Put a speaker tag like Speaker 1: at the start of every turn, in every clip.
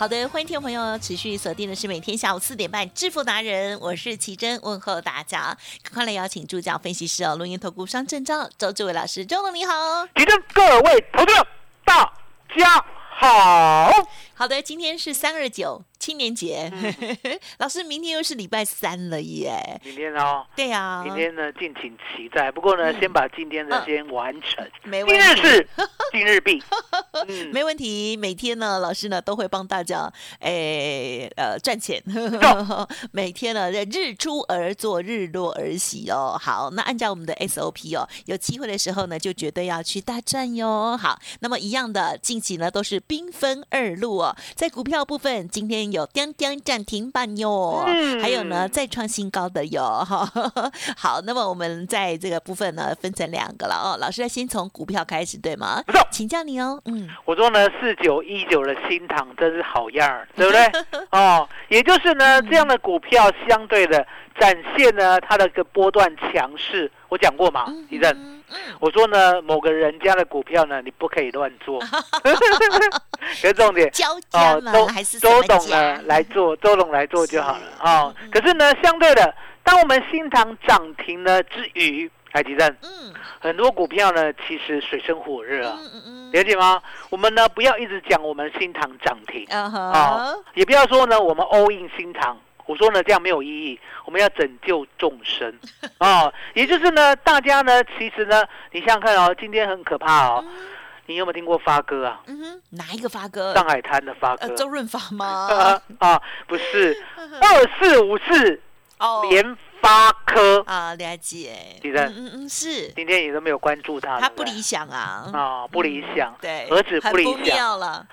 Speaker 1: 好的，欢迎听众朋友持续锁定的是每天下午四点半《致富达人》，我是奇珍，问候大家，赶快来邀请助教分析师哦，录音投顾商证照周志伟老师，周总你好，
Speaker 2: 奇珍各位投资者大家好，
Speaker 1: 好的，今天是三二九。青年节，老师，明天又是礼拜三了耶！
Speaker 2: 明天哦，
Speaker 1: 对呀，
Speaker 2: 明天呢，敬请期待。不过呢，先把今天的先完成。
Speaker 1: 没
Speaker 2: 今日事，今日毕。
Speaker 1: 嗯，没问题。每天呢，老师呢都会帮大家，诶，呃，赚钱。每天呢，日出而作，日落而息哦。好，那按照我们的 SOP 哦，有机会的时候呢，就绝对要去大赚哟。好，那么一样的，近期呢都是兵分二路哦。在股票部分，今天。有叮叮涨停板哟，嗯还有呢再创新高的哟哈。好，那么我们在这个部分呢分成两个了哦。老师要先从股票开始对吗？请教你哦。
Speaker 2: 嗯，我说呢四九一九的新塘真是好样儿，对不对？哦，也就是呢这样的股票相对的展现呢它的个波段强势，我讲过嘛，李正。我说呢，某个人家的股票呢，你不可以乱做。可是重点
Speaker 1: 哦，周
Speaker 2: 周董呢来做，周董来做就好了哦。可是呢，相对的，当我们新塘涨停呢之余，海吉正，嗯，很多股票呢其实水深火热啊，了解吗？我们呢不要一直讲我们新塘涨停啊，也不要说呢我们 all in 新塘。我说呢，这样没有意义。我们要拯救众生啊，也就是呢，大家呢，其实呢，你想想看哦，今天很可怕哦。你有没有听过发哥啊？
Speaker 1: 嗯哼，哪一个发哥？
Speaker 2: 上海滩的发哥，
Speaker 1: 周润发吗？
Speaker 2: 啊，不是，二四五四哦，联发科
Speaker 1: 啊，了解。
Speaker 2: 记得，
Speaker 1: 嗯嗯是。
Speaker 2: 今天你都没有关注他，
Speaker 1: 他不理想啊。
Speaker 2: 啊，不理想。
Speaker 1: 对，
Speaker 2: 儿子不理想
Speaker 1: 了。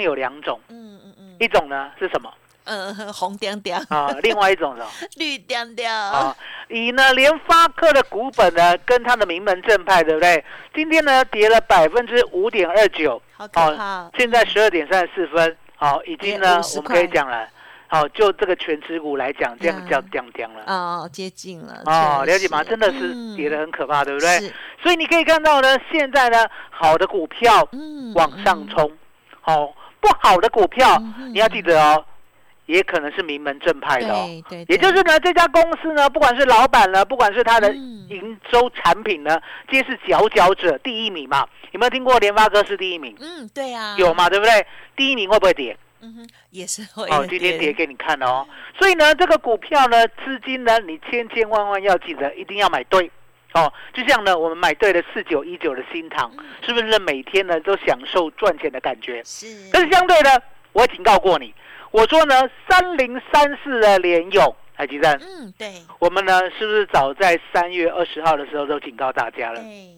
Speaker 2: 有两种，嗯嗯嗯，一种呢是什么？
Speaker 1: 嗯，红点点。
Speaker 2: 啊，另外一种呢，
Speaker 1: 绿点点。啊。
Speaker 2: 以呢联发科的股本呢，跟它的名门正派，对不对？今天呢跌了百分之五点二九，
Speaker 1: 好，
Speaker 2: 现在十二点三十四分，好，已经呢我们可以讲了，好，就这个全持股来讲，这样叫掉掉了，
Speaker 1: 哦，接近了，
Speaker 2: 哦，了解吗？真的是跌得很可怕，对不对？所以你可以看到呢，现在呢好的股票往上冲，好，不好的股票你要记得哦。也可能是名门正派的，
Speaker 1: 对，
Speaker 2: 也就是呢，这家公司呢，不管是老板呢，不管是他的营收产品呢，皆是佼佼者，第一名嘛。有没有听过联发科是第一名？
Speaker 1: 嗯，对啊，
Speaker 2: 有嘛，对不对？第一名会不会跌？
Speaker 1: 嗯哼，也是会。
Speaker 2: 哦，今天跌给你看哦。所以呢，这个股票呢，资金呢，你千千万万要记得，一定要买对哦。就像呢，我们买对了四九一九的新塘，是不是每天呢都享受赚钱的感觉？
Speaker 1: 是。
Speaker 2: 但是相对呢，我警告过你。我说呢，三零三四的联勇，海基站，
Speaker 1: 嗯，对，
Speaker 2: 我们呢是不是早在三月二十号的时候都警告大家了？
Speaker 1: 对，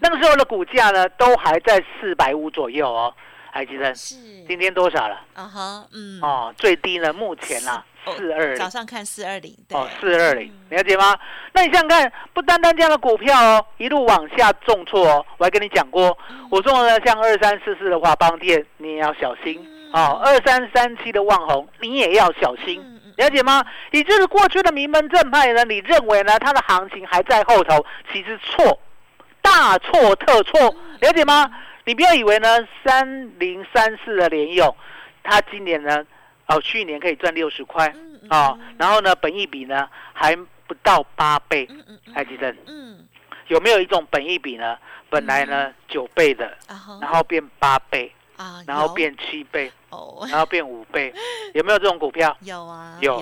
Speaker 2: 那个时候的股价呢，都还在四百五左右哦，海基站，
Speaker 1: 是，
Speaker 2: 今天多少了？
Speaker 1: 啊哈，嗯，
Speaker 2: 哦，最低呢，目前啊，
Speaker 1: 哦
Speaker 2: 四二零。
Speaker 1: 早上看四二零，
Speaker 2: 哦，四二零，了解吗？那你想想看，不单单这样的股票哦，一路往下重挫哦。我还跟你讲过，我说呢，像二三四四的华邦店，你也要小心哦。二三三七的旺宏，你也要小心，了解吗？也就是过去的名门正派呢，你认为呢，它的行情还在后头，其实错，大错特错，了解吗？你不要以为呢，三零三四的联用，它今年呢，哦，去年可以赚六十块。
Speaker 1: 嗯嗯
Speaker 2: 啊、然后呢，本益比呢还不到八倍，还记得
Speaker 1: 嗯
Speaker 2: 有没有一种本益比呢？本来呢九倍的，然后变八倍，
Speaker 1: 啊，
Speaker 2: 然后
Speaker 1: 有
Speaker 2: 变七倍，
Speaker 1: 哦，
Speaker 2: 然后变五倍，有没有这种股票？
Speaker 1: 有啊，
Speaker 2: 有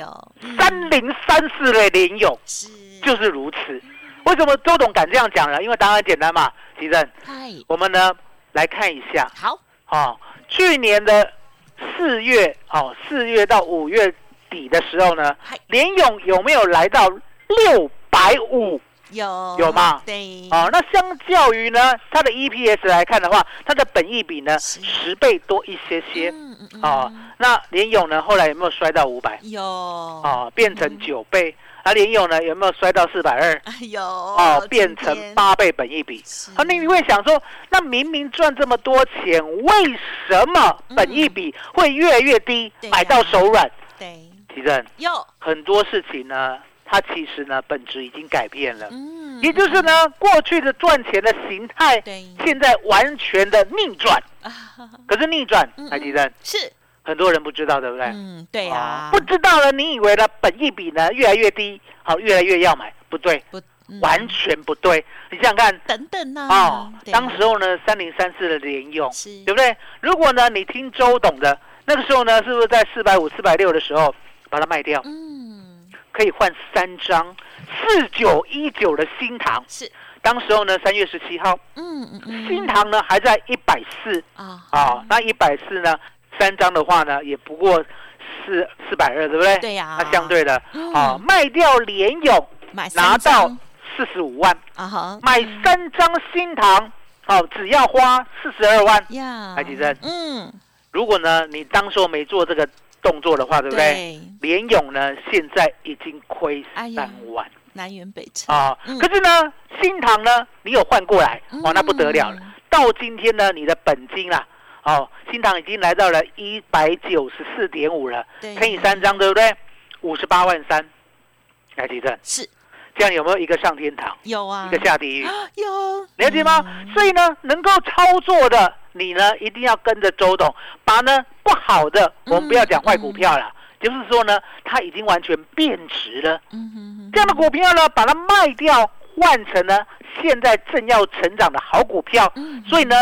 Speaker 2: 三零三四的联勇
Speaker 1: 是
Speaker 2: 就是如此。为什么周董敢这样讲呢？因为答案简单嘛，其正，
Speaker 1: 嗨，
Speaker 2: 我们呢来看一下，
Speaker 1: 好，
Speaker 2: 哦，去年的四月，哦，四月到五月底的时候呢
Speaker 1: 嗨，
Speaker 2: 联勇有没有来到六百五？
Speaker 1: 有
Speaker 2: 有吗？
Speaker 1: 对，
Speaker 2: 哦，那相较于呢，它的 EPS 来看的话，它的本益比呢十倍多一些些。
Speaker 1: 嗯嗯嗯。
Speaker 2: 哦，那联勇呢，后来有没有摔到五百？
Speaker 1: 有。
Speaker 2: 哦，变成九倍。啊，联勇呢有没有摔到四百二？
Speaker 1: 有
Speaker 2: 哦，变成八倍本益比。
Speaker 1: 是。
Speaker 2: 啊，那你会想说，那明明赚这么多钱，为什么本益比会越来越低，
Speaker 1: 对呀。
Speaker 2: 买到手软？
Speaker 1: 对。
Speaker 2: 其正，
Speaker 1: 有。
Speaker 2: 很多事情呢，它其实呢本质已经改变了，
Speaker 1: 嗯
Speaker 2: 也就是呢，过去的赚钱的形态，
Speaker 1: 对。
Speaker 2: 现在完全的逆转。
Speaker 1: 啊。
Speaker 2: 可是逆转
Speaker 1: 嗯，
Speaker 2: 海基正，
Speaker 1: 是。
Speaker 2: 很多人不知道，对不对？
Speaker 1: 嗯对
Speaker 2: 哦
Speaker 1: 呀
Speaker 2: 不知道了，你以为呢本益比呢越来越低，好，越来越要买，不对，
Speaker 1: 不嗯。
Speaker 2: 完全不对。你想想看，
Speaker 1: 等等呢
Speaker 2: 哦，当时候呢，三零三四的联用，
Speaker 1: 是。
Speaker 2: 对不对？如果呢，你听周董的，那个时候呢，是不是在四百五、四百六的时候把它卖掉，
Speaker 1: 嗯
Speaker 2: 可以换三张四九一九的新塘？
Speaker 1: 是。
Speaker 2: 当时候呢，三月十七号，
Speaker 1: 嗯嗯嗯。
Speaker 2: 新塘呢还在一百四。
Speaker 1: 啊。
Speaker 2: 啊，那一百四呢，三张的话呢，也不过四四百二，对不对？
Speaker 1: 对呀。
Speaker 2: 那相对的
Speaker 1: 嗯。
Speaker 2: 啊，卖掉联勇
Speaker 1: 买
Speaker 2: 拿到四十五万，
Speaker 1: 啊哈。
Speaker 2: 买三张新塘，哦，只要花四十二万。
Speaker 1: 呀。
Speaker 2: 海基珍
Speaker 1: 嗯。
Speaker 2: 如果呢，你当时候没做这个动作的话，对不对？
Speaker 1: 对
Speaker 2: 联勇呢，现在已经亏三万
Speaker 1: 南辕北辙
Speaker 2: 啊。
Speaker 1: 嗯
Speaker 2: 可是呢，新塘呢，你有换过来，哦，那不得了了
Speaker 1: 嗯。
Speaker 2: 到今天呢，你的本金啊，哦，新塘已经来到了一百九十四点五了，
Speaker 1: 对
Speaker 2: 乘以三张，对不对？五十八万三，来提正，
Speaker 1: 是
Speaker 2: 这样有没有一个上天堂，
Speaker 1: 有啊
Speaker 2: 一个下地狱？
Speaker 1: 有
Speaker 2: 了解吗？
Speaker 1: 嗯
Speaker 2: 所以呢，能够操作的你呢，一定要跟着周董，把呢不好的，我们不要讲坏股票了，就是说呢，它已经完全变值了。
Speaker 1: 嗯哼哼
Speaker 2: 这样的股票呢，把它卖掉，换成呢现在正要成长的好股票。
Speaker 1: 嗯
Speaker 2: 所以呢，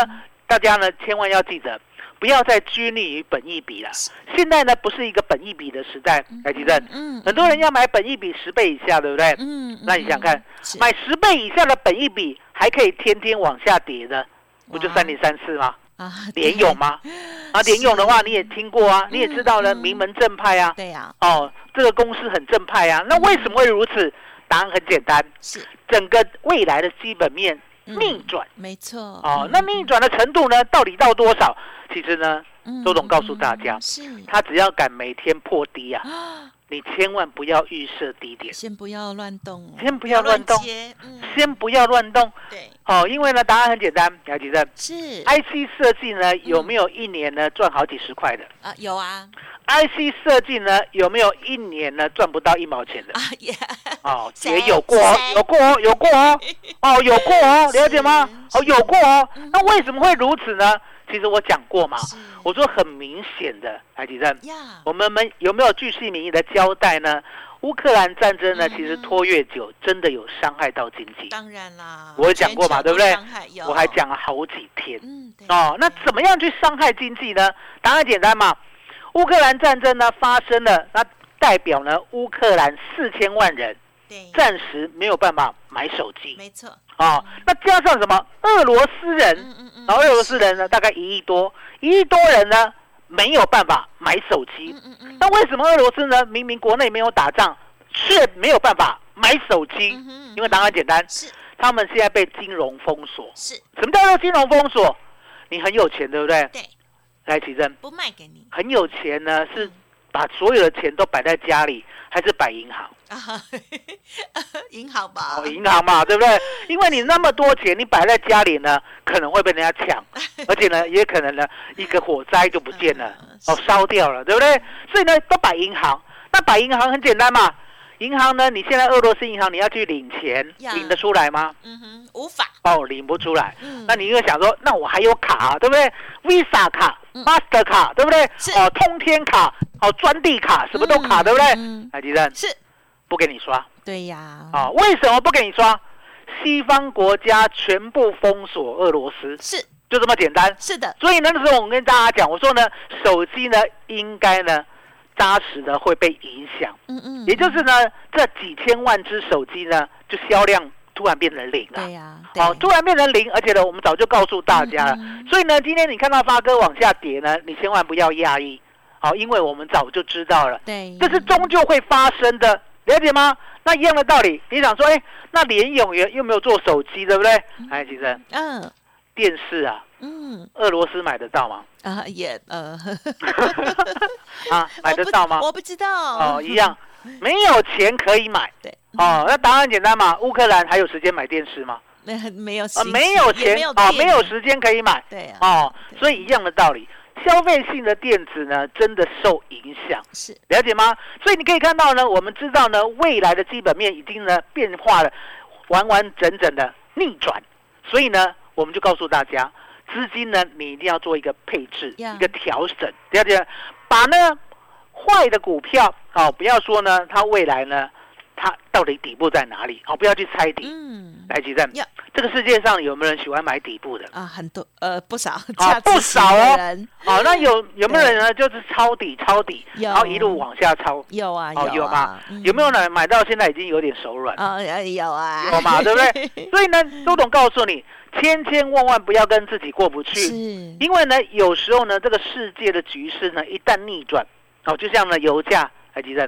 Speaker 2: 大家呢千万要记得，不要再拘泥于本益比了。现在呢不是一个本益比的时代，来吉正。
Speaker 1: 嗯
Speaker 2: 很多人要买本益比十倍以下，对不对？
Speaker 1: 嗯
Speaker 2: 那你想看，买十倍以下的本益比还可以天天往下跌的，不就三零三四吗？
Speaker 1: 啊
Speaker 2: 联勇吗？啊，联勇的话你也听过啊，你也知道了，
Speaker 1: 嗯
Speaker 2: 名门正派啊。
Speaker 1: 对呀
Speaker 2: 哦，这个公司很正派啊。那为什么会如此？答案很简单，
Speaker 1: 是
Speaker 2: 整个未来的基本面
Speaker 1: 嗯
Speaker 2: 逆转。
Speaker 1: 没错。
Speaker 2: 哦，那逆转的程度呢，到底到多少？其实呢，周董告诉大家他只要敢每天破低啊，
Speaker 1: 啊
Speaker 2: 你千万不要预设低点，
Speaker 1: 先不要乱动哦
Speaker 2: 先不要乱动
Speaker 1: 嗯
Speaker 2: 先不要乱动。
Speaker 1: 对
Speaker 2: 哦，因为呢，答案很简单，了解的。
Speaker 1: 是
Speaker 2: IC 设计呢，有没有一年呢赚好几十块的
Speaker 1: 啊有啊
Speaker 2: ？IC 设计呢，有没有一年呢赚不到一毛钱的？
Speaker 1: 啊也
Speaker 2: 哦，也有过哦，有过哦，有过哦，哦，有过哦，了解吗？哦，有过哦
Speaker 1: 嗯。
Speaker 2: 那为什么会如此呢？其实我讲过嘛，我说很明显的，海底站，我们们有没有据细民意的交代呢？乌克兰战争呢，
Speaker 1: 嗯。
Speaker 2: 其实拖越久，真的有伤害到经济。
Speaker 1: 当然啦
Speaker 2: 我有讲过嘛对不对？我还讲了好几天。
Speaker 1: 嗯
Speaker 2: 哦，那怎么样去伤害经济呢？答案简单嘛，乌克兰战争呢发生了，那代表呢乌克兰四千万人暂时没有办法买手机。
Speaker 1: 没错
Speaker 2: 啊、那加上什么俄罗斯人，然后俄罗斯人呢大概一亿多，一亿多人呢没有办法买手机。那为什么俄罗斯呢？明明国内没有打仗，却没有办法买手机？因为答案简单，是他们现在被金融封锁。
Speaker 1: 是
Speaker 2: 什么叫做金融封锁？你很有钱，对不对？
Speaker 1: 对。
Speaker 2: 来，奇珍，
Speaker 1: 不卖给你。
Speaker 2: 很有钱呢，是把所有的钱都摆在家里，还是摆银行？啊，
Speaker 1: 银行吧。
Speaker 2: 哦，银行嘛，对不对？因为你那么多钱，你摆在家里呢，可能会被人家抢，而且呢，也可能呢，一个火灾就不见了，哦，烧掉了，对不对？所以呢，都摆银行。那摆银行很简单嘛。银行呢？你现在俄罗斯银行你要去领钱，领得出来吗？
Speaker 1: 嗯哼，无法。
Speaker 2: 哦，领不出来。嗯。那你又想说，那我还有卡，对不对？Visa 卡、Master 卡，对不对？哦，通天卡，哦，专地卡，什么都卡，对不对？嗯。海迪生
Speaker 1: 是。
Speaker 2: 不给你刷。
Speaker 1: 对呀。
Speaker 2: 啊？为什么不给你刷？西方国家全部封锁俄罗斯。
Speaker 1: 是。
Speaker 2: 就这么简单。
Speaker 1: 是的。
Speaker 2: 所以那时候我跟大家讲，我说呢，手机呢，应该呢。扎实的会被影响，嗯嗯，也就是呢，这几千万只手机呢，就销量突然变成零了，
Speaker 1: 对呀，
Speaker 2: 哦，突然变成零，而且呢，我们早就告诉大家了，所以呢，今天你看到发哥往下跌呢，你千万不要压抑，好，因为我们早就知道了，
Speaker 1: 对，
Speaker 2: 这是终究会发生的，了解吗？那一样的道理，你想说，哎，那联永元又没有做手机，对不对？哎，其实，嗯，电视啊。嗯，俄罗斯买得到吗？
Speaker 1: 啊，也呃，
Speaker 2: 啊，买得到吗？
Speaker 1: 我不知道
Speaker 2: 哦，一样，没有钱可以买。
Speaker 1: 对，
Speaker 2: 哦，那答案简单嘛？乌克兰还有时间买电视吗？
Speaker 1: 没，没有，
Speaker 2: 没有钱
Speaker 1: 啊，
Speaker 2: 没有时间可以买。
Speaker 1: 对啊，
Speaker 2: 哦，所以一样的道理，消费性的电子呢，真的受影响，
Speaker 1: 是
Speaker 2: 了解吗？所以你可以看到呢，我们知道呢，未来的基本面已经呢变化了，完完整整的逆转，所以呢，我们就告诉大家。资金呢，你一定要做一个配置，一个调整，了解？把呢坏的股票哦，不要说呢，它未来呢，它到底底部在哪里？哦，不要去猜底。嗯，来，吉正，这个世界上有没有人喜欢买底部的？
Speaker 1: 啊，很多，呃，不少，
Speaker 2: 啊，不少哦。好，那有 有没有人呢？就是抄底，抄底，然后一路往下抄。
Speaker 1: 有啊，有
Speaker 2: 有吗？有没有人买到现在已经有点手软？
Speaker 1: 啊，有啊，
Speaker 2: 有嘛，对不对？所以呢，周董告诉你。千千万万不要跟自己过不去，因为呢，有时候呢，这个世界的局势呢，一旦逆转，哦，就像呢，油价，海基正，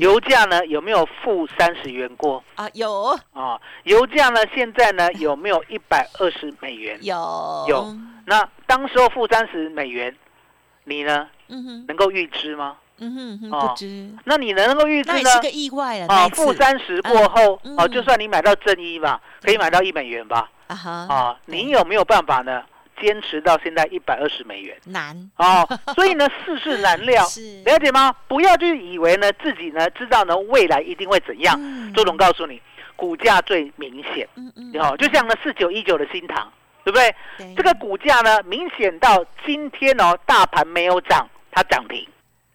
Speaker 2: 油价呢有没有负三十元过
Speaker 1: 啊？有
Speaker 2: 啊，油价呢现在呢 有没有一百二十美元？
Speaker 1: 有
Speaker 2: 有。那当时候负三十美元，你呢？嗯哼，能够预知吗？
Speaker 1: 嗯哼，不知。
Speaker 2: 那你能够预知呢？
Speaker 1: 是个意外了。啊，
Speaker 2: 负三十过后，哦，就算你买到正一吧，可以买到一美元吧？啊哈！啊，你有没有办法呢？坚持到现在一百二十美元
Speaker 1: 难
Speaker 2: 哦，所以呢世事难料，了解吗？不要去以为呢自己呢知道呢未来一定会怎样。周总告诉你，股价最明显，嗯嗯，哦，就像呢四九一九的新塘，对不对？这个股价呢明显到今天哦，大盘没有涨，它涨停，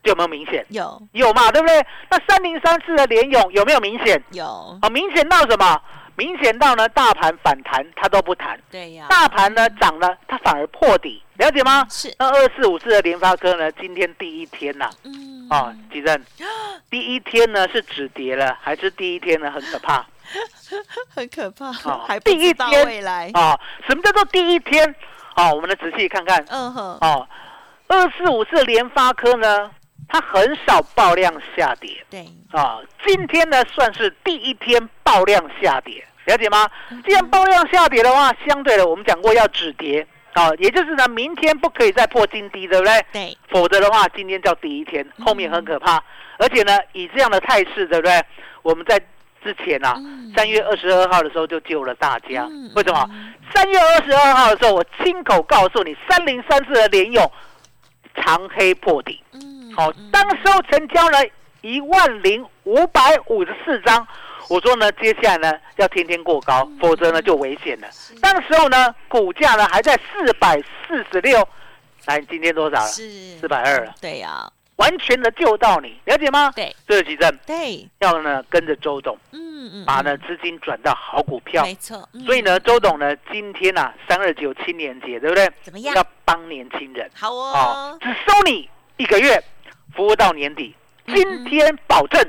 Speaker 2: 有没有明显？
Speaker 1: 有
Speaker 2: 有嘛，对不对？那三零三四的联勇有没有明显？
Speaker 1: 有，
Speaker 2: 哦，明显到什么？明显到呢，大盘反弹它都不谈，
Speaker 1: 对呀。
Speaker 2: 大盘呢涨了，它反而破底，了解吗？
Speaker 1: 是。
Speaker 2: 那二四五四的联发科呢，今天第一天呐，嗯，哦，吉正，第一天呢是止跌了，还是第一天呢很可怕？
Speaker 1: 很可怕，还第一天未来
Speaker 2: 啊？什么叫做第一天？哦，我们来仔细看看，嗯哼，哦，二四五四联发科呢？它很少爆量下跌，
Speaker 1: 对
Speaker 2: 啊，今天呢算是第一天爆量下跌，了解吗？既然爆量下跌的话，相对的我们讲过要止跌啊，也就是呢明天不可以再破金低，对不对？
Speaker 1: 对，
Speaker 2: 否则的话今天叫第一天，后面很可怕。而且呢以这样的态势，对不对？我们在之前啊，三月二十二号的时候就救了大家，为什么？三月二十二号的时候，我亲口告诉你，三零三四的联勇长黑破底。好，当时候成交了一万零五百五十四张，我说呢，接下来呢要天天过高，否则呢就危险了。当时候呢，股价呢还在四百四十六，来，今天多少了？四百二了。
Speaker 1: 对呀，
Speaker 2: 完全的救到你，了解吗？
Speaker 1: 对，
Speaker 2: 这是几阵？
Speaker 1: 对，
Speaker 2: 要呢跟着周董，嗯嗯，把呢资金转到好股票，
Speaker 1: 没错。
Speaker 2: 所以呢，周董呢今天呢三二九青年节，对不对？
Speaker 1: 怎么样？
Speaker 2: 要帮年轻人，
Speaker 1: 好哦，
Speaker 2: 只收你一个月。服务到年底，今天保证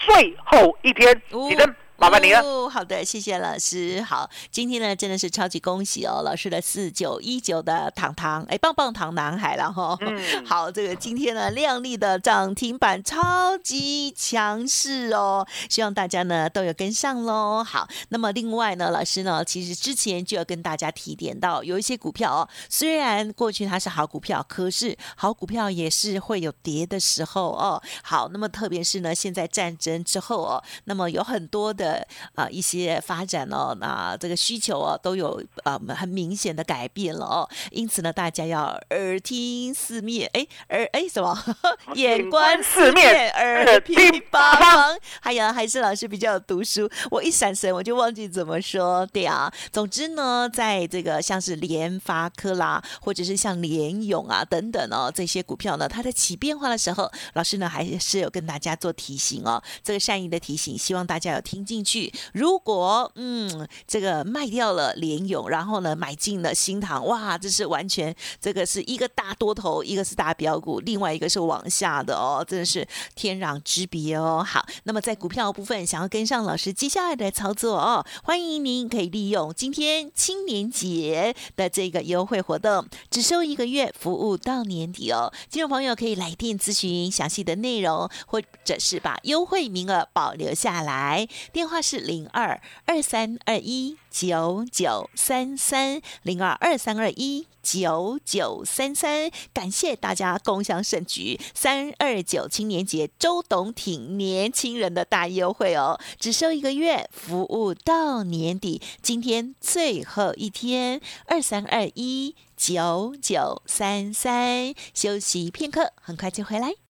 Speaker 2: 最后一天，你的麻烦你了。
Speaker 1: 哦，好的，谢谢老师。好，今天呢真的是超级恭喜哦，老师的四九一九的糖糖，哎，棒棒糖男孩了哈。嗯，好，这个今天呢亮丽的涨停板，超级强势哦，希望大家呢都有跟上喽。好，那么另外呢，老师呢其实之前就要跟大家提点到，有一些股票哦，虽然过去它是好股票，可是好股票也是会有跌的时候哦。好，那么特别是呢，现在战争之后哦，那么有很多的。啊，一些发展哦，那这个需求哦，都有啊很明显的改变了哦，因此呢，大家要耳听四面，哎，耳哎什么？眼观四面，耳听八方。哎呀，还是老师比较有读书，我一闪神我就忘记怎么说，对啊。总之呢，在这个像是联发科啦，或者是像联勇啊等等哦，这些股票呢，它在起变化的时候，老师呢还是有跟大家做提醒哦，这个善意的提醒，希望大家有听进去。如果嗯，这个卖掉了联勇，然后呢买进了新塘，哇，这是完全这个是一个大多头，一个是大标股，另外一个是往下的哦，真的是天壤之别哦。好，那么在股票部分，想要跟上老师接下来的操作哦，欢迎您可以利用今天青年节的这个优惠活动，只收一个月，服务到年底哦。听众朋友可以来电咨询详细的内容，或者是把优惠名额保留下来，电话。话是零二二三二一九九三三零二二三二一九九三三，感谢大家共享盛举三二九青年节周董挺年轻人的大优惠哦，只收一个月，服务到年底，今天最后一天，二三二一九九三三，休息片刻，很快就回来。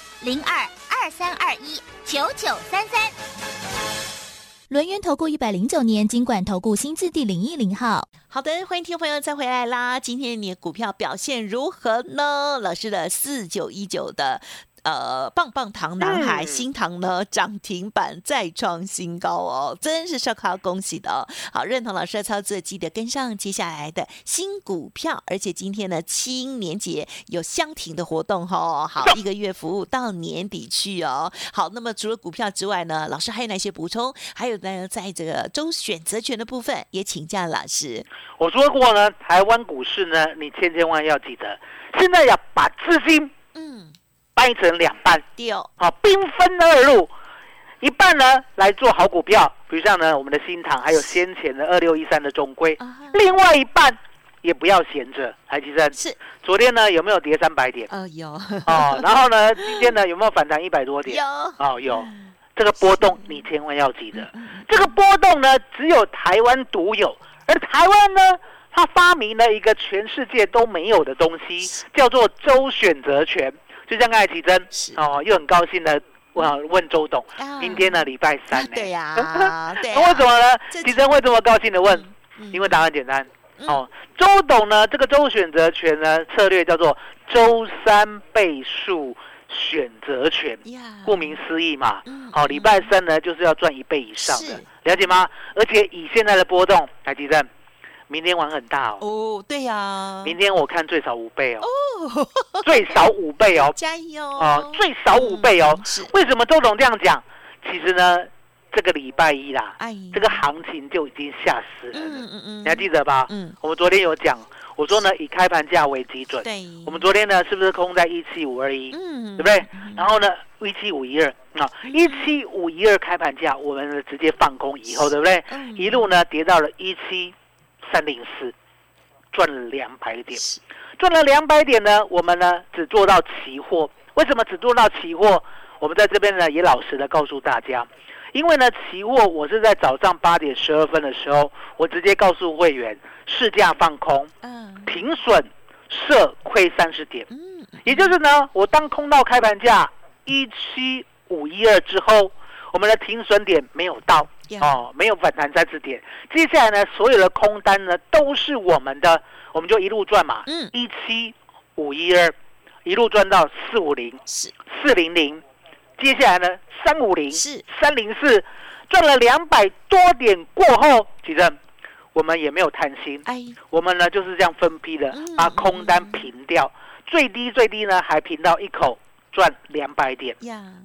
Speaker 3: 零二。二三二一九九三三，
Speaker 4: 轮源投顾一百零九年金管投顾新字第零一零号。
Speaker 1: 好的，欢迎听众朋友再回来啦！今天你的股票表现如何呢？老师的四九一九的。呃，棒棒糖男孩新糖呢涨停板再创新高哦，真是烧烤恭喜的哦。好，认同老师的操作，记得跟上接下来的新股票，而且今天呢青年节有相挺的活动哦。好，一个月服务到年底去哦。好，那么除了股票之外呢，老师还有哪些补充？还有呢，在这个周选择权的部分也请教老师。
Speaker 2: 我说过呢，台湾股市呢，你千千万要记得，现在要把资金嗯。掰成两半，好，兵分二路，一半呢来做好股票，比如像呢我们的新塘，还有先前的二六一三的中规，另外一半也不要闲着，海基生
Speaker 1: 是，
Speaker 2: 昨天呢有没有跌三百点？
Speaker 1: 呃有，
Speaker 2: 哦，然后呢今天呢有没有反弹一百多点？
Speaker 1: 有，
Speaker 2: 哦有，这个波动你千万要记得，这个波动呢只有台湾独有，而台湾呢它发明了一个全世界都没有的东西，叫做周选择权。就像刚才奇珍哦，又很高兴的问问周董，明天呢礼拜三呢？
Speaker 1: 对呀，
Speaker 2: 对。为什么呢？奇珍会这么高兴的问？因为答案简单哦。周董呢，这个周选择权呢策略叫做周三倍数选择权，顾名思义嘛。好，礼拜三呢就是要赚一倍以上的，了解吗？而且以现在的波动，来奇珍。明天玩很大哦！
Speaker 1: 哦，对呀，
Speaker 2: 明天我看最少五倍哦，最少五倍哦，
Speaker 1: 加油
Speaker 2: 哦，最少五倍哦。为什么周总这样讲？其实呢，这个礼拜一啦，这个行情就已经吓死了。嗯嗯嗯，你还记得吧？嗯，我们昨天有讲，我说呢，以开盘价为基准。
Speaker 1: 对，
Speaker 2: 我们昨天呢，是不是空在一七五二一？嗯，对不对？然后呢，一七五一二啊，一七五一二开盘价，我们直接放空以后，对不对？一路呢跌到了一七三零四，赚了两百点，赚了两百点呢，我们呢只做到期货。为什么只做到期货？我们在这边呢也老实的告诉大家，因为呢期货我是在早上八点十二分的时候，我直接告诉会员市价放空，嗯，停损设亏三十点，嗯，也就是呢我当空到开盘价一七五一二之后，我们的停损点没有到哦，没有反弹三十点，接下来呢所有的空单呢都是我们的，我们就一路赚嘛，嗯，一七五一二一路赚到四五零四四零零。接下来呢，三五零是。三零四，赚了两百多点过后，其实我们也没有贪心，哎，我们呢就是这样分批的把空单平掉，最低最低呢还平到一口赚两百点，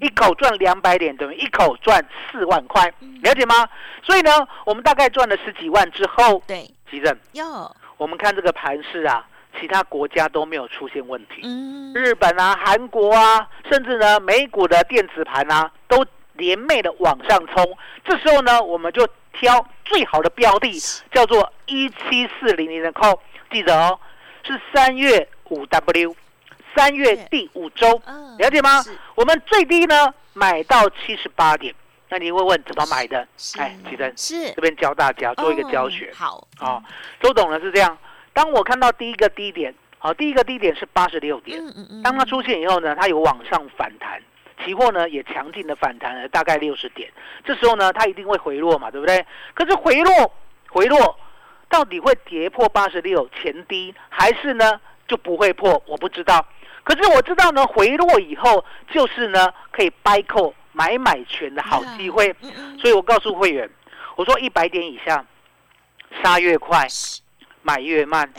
Speaker 2: 一口赚两百点等于一口赚四万块，了解吗？所以呢，我们大概赚了十几万之后，
Speaker 1: 对，
Speaker 2: 吉正，哟，我们看这个盘势啊。其他国家都没有出现问题，嗯，日本啊、韩国啊，甚至呢美股的电子盘啊，都连袂的往上冲。这时候呢，我们就挑最好的标的，叫做一七四零零的 call，记得哦，是三月五 W，三月第五周，了解吗？我们最低呢买到七十八点，那你会问怎么买的？
Speaker 1: 哎，
Speaker 2: 其实
Speaker 1: 是
Speaker 2: 这边教大家做一个教学。
Speaker 1: 好，
Speaker 2: 啊，周董呢是这样。当我看到第一个低点，好，第一个低点是八十六点。嗯嗯嗯。当它出现以后呢，它有往上反弹，期货呢也强劲的反弹了大概六十点。这时候呢，它一定会回落嘛，对不对？可是回落，回落，到底会跌破八十六前低，还是呢就不会破？我不知道。可是我知道呢，回落以后就是呢可以 buy call 买买权的好机会。所以我告诉会员，我说一百点以下杀越快。买越慢，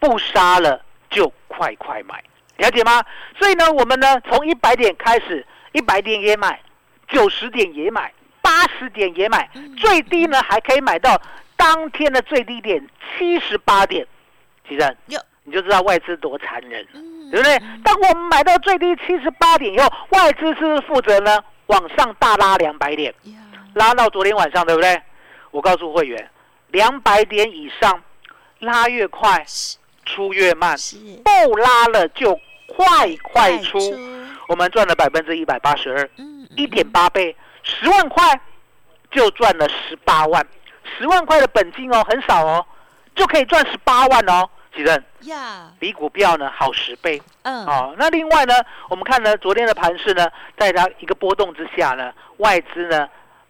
Speaker 2: 不杀了就快快买，了解吗？所以呢，我们呢从一百点开始，一百点也买，九十点也买，八十点也买，最低呢还可以买到当天的最低点七十八点。其实，你就知道外资多残忍，对不对？当我们买到最低七十八点以后，外资是负责呢往上大拉两百点，拉到昨天晚上，对不对？我告诉会员，两百点以上。拉越快，出越慢，不拉了就快快出。我们赚了百分之一百八十二，一点八倍，十万块就赚了十八万，十万块的本金哦，很少哦，就可以赚十八万哦，几人？呀，比股票呢好十倍。嗯，哦，那另外呢，我们看呢，昨天的盘势呢，在它一个波动之下呢，外资呢，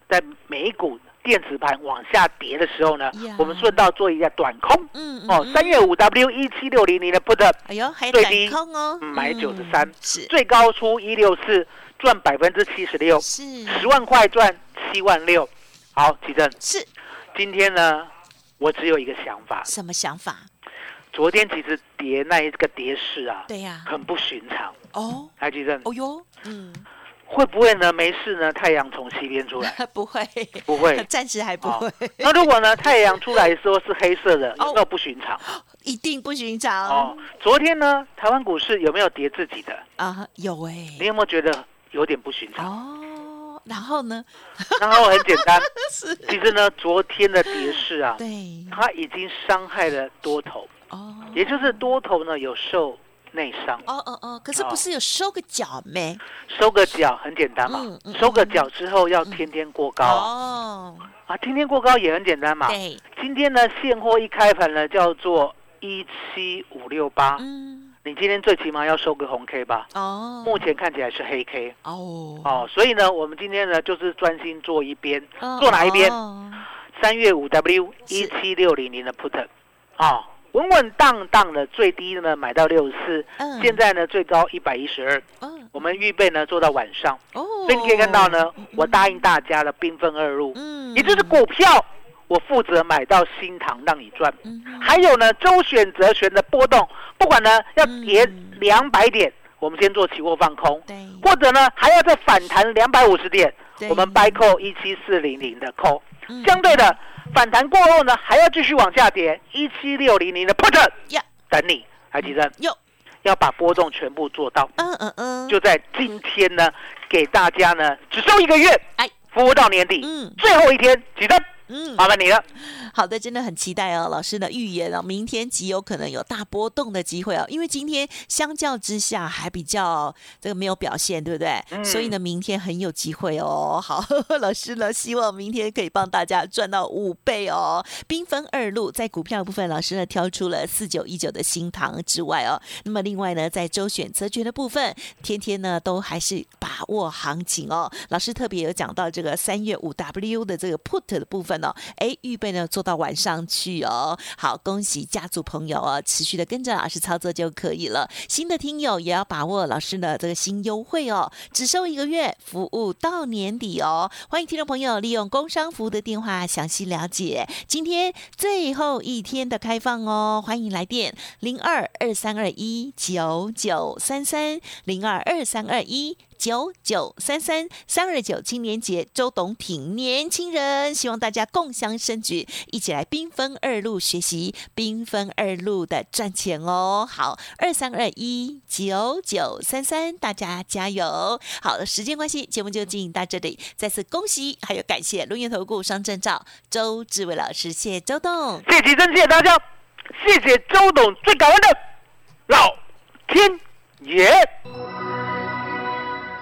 Speaker 2: 在美股。电子盘往下跌的时候呢，我们顺道做一下短空。嗯哦，三月五 W 一七六零零的 put，
Speaker 1: 哎呦，还最低空哦，
Speaker 2: 买九十三，是最高出一六四，赚百分之七十六，是十万块赚七万六。好，奇正
Speaker 1: 是
Speaker 2: 今天呢，我只有一个想法，
Speaker 1: 什么想法？
Speaker 2: 昨天其实跌那一个跌势啊，
Speaker 1: 对呀，
Speaker 2: 很不寻常哦。还奇正，
Speaker 1: 哦哟，嗯。
Speaker 2: 会不会呢？没事呢，太阳从西边出来？
Speaker 1: 不会，
Speaker 2: 不会，
Speaker 1: 暂时还不会。
Speaker 2: 那如果呢，太阳出来的时候是黑色的，有没有不寻常？
Speaker 1: 一定不寻常。哦，
Speaker 2: 昨天呢，台湾股市有没有跌自己的？
Speaker 1: 啊，有哎。
Speaker 2: 你有没有觉得有点不寻常？
Speaker 1: 哦，然后呢？
Speaker 2: 然后很简单，其实呢，昨天的跌势啊，
Speaker 1: 对，
Speaker 2: 它已经伤害了多头。哦，也就是多头呢有受。内伤。
Speaker 1: 哦哦哦，可是不是有收个脚没？
Speaker 2: 收个脚很简单嘛，收个脚之后要天天过高。哦。啊，天天过高也很简单嘛。对，今天呢现货一开盘呢叫做一七五六八，嗯，你今天最起码要收个红 K 吧？哦，目前看起来是黑 K 哦。哦，所以呢我们今天呢就是专心做一边，做哪一边？三月五 W 一七六零零的 put 啊。稳稳当当的，最低呢买到六十四，现在呢最高一百一十二。我们预备呢做到晚上，所以你可以看到呢，我答应大家了，兵分二路，嗯。也就是股票我负责买到新塘让你赚，还有呢周选择权的波动，不管呢要跌两百点，我们先做期货放空，或者呢还要再反弹两百五十点，我们 buy call 一七四零零的 call，相对的。反弹过后呢，还要继续往下跌，一七六零零的 put 呀，等你，还记得？有，要把波动全部做到。
Speaker 1: 嗯嗯嗯，
Speaker 2: 就在今天呢，给大家呢只剩一个月，
Speaker 1: 哎，
Speaker 2: 服务到年底，
Speaker 1: 嗯。
Speaker 2: 最后一天，举证，
Speaker 1: 嗯，
Speaker 2: 麻烦你了。
Speaker 1: 好的，真的很期待哦，老师的预言哦，明天极有可能有大波动的机会哦，因为今天相较之下还比较这个没有表现，对不对？
Speaker 2: 嗯
Speaker 1: 所以呢，明天很有机会哦。好，老师呢，希望明天可以帮大家赚到五倍哦。兵分二路在股票部分，老师呢挑出了四九一九的新塘之外哦，那么另外呢，在周选择权的部分，天天呢都还是把握行情哦。老师特别有讲到这个三月五 W 的这个 put 的部分哦，哎，预备呢做到晚上去哦。好，恭喜家族朋友哦，持续的跟着老师操作就可以了。新的听友也要把握老师的这个新优惠哦，只收一个月，服务到年底哦。欢迎听众朋友利用工商服务的电话详细了解。今天最后一天的开放哦，欢迎来电零二二三二一九九三三零二二三二一。九九三三三二九青年节，周董挺年轻人，希望大家共襄盛举，一起来缤纷二路学习缤纷二路的赚钱哦。好，二三二一九九三三，大家加油！好的，时间关系，节目就进行到这里，再次恭喜，还有感谢龙源投顾双证照周志伟老师，谢谢周董。
Speaker 2: 谢谢吉珍，谢谢大家，谢谢周董，最感恩的老天爷。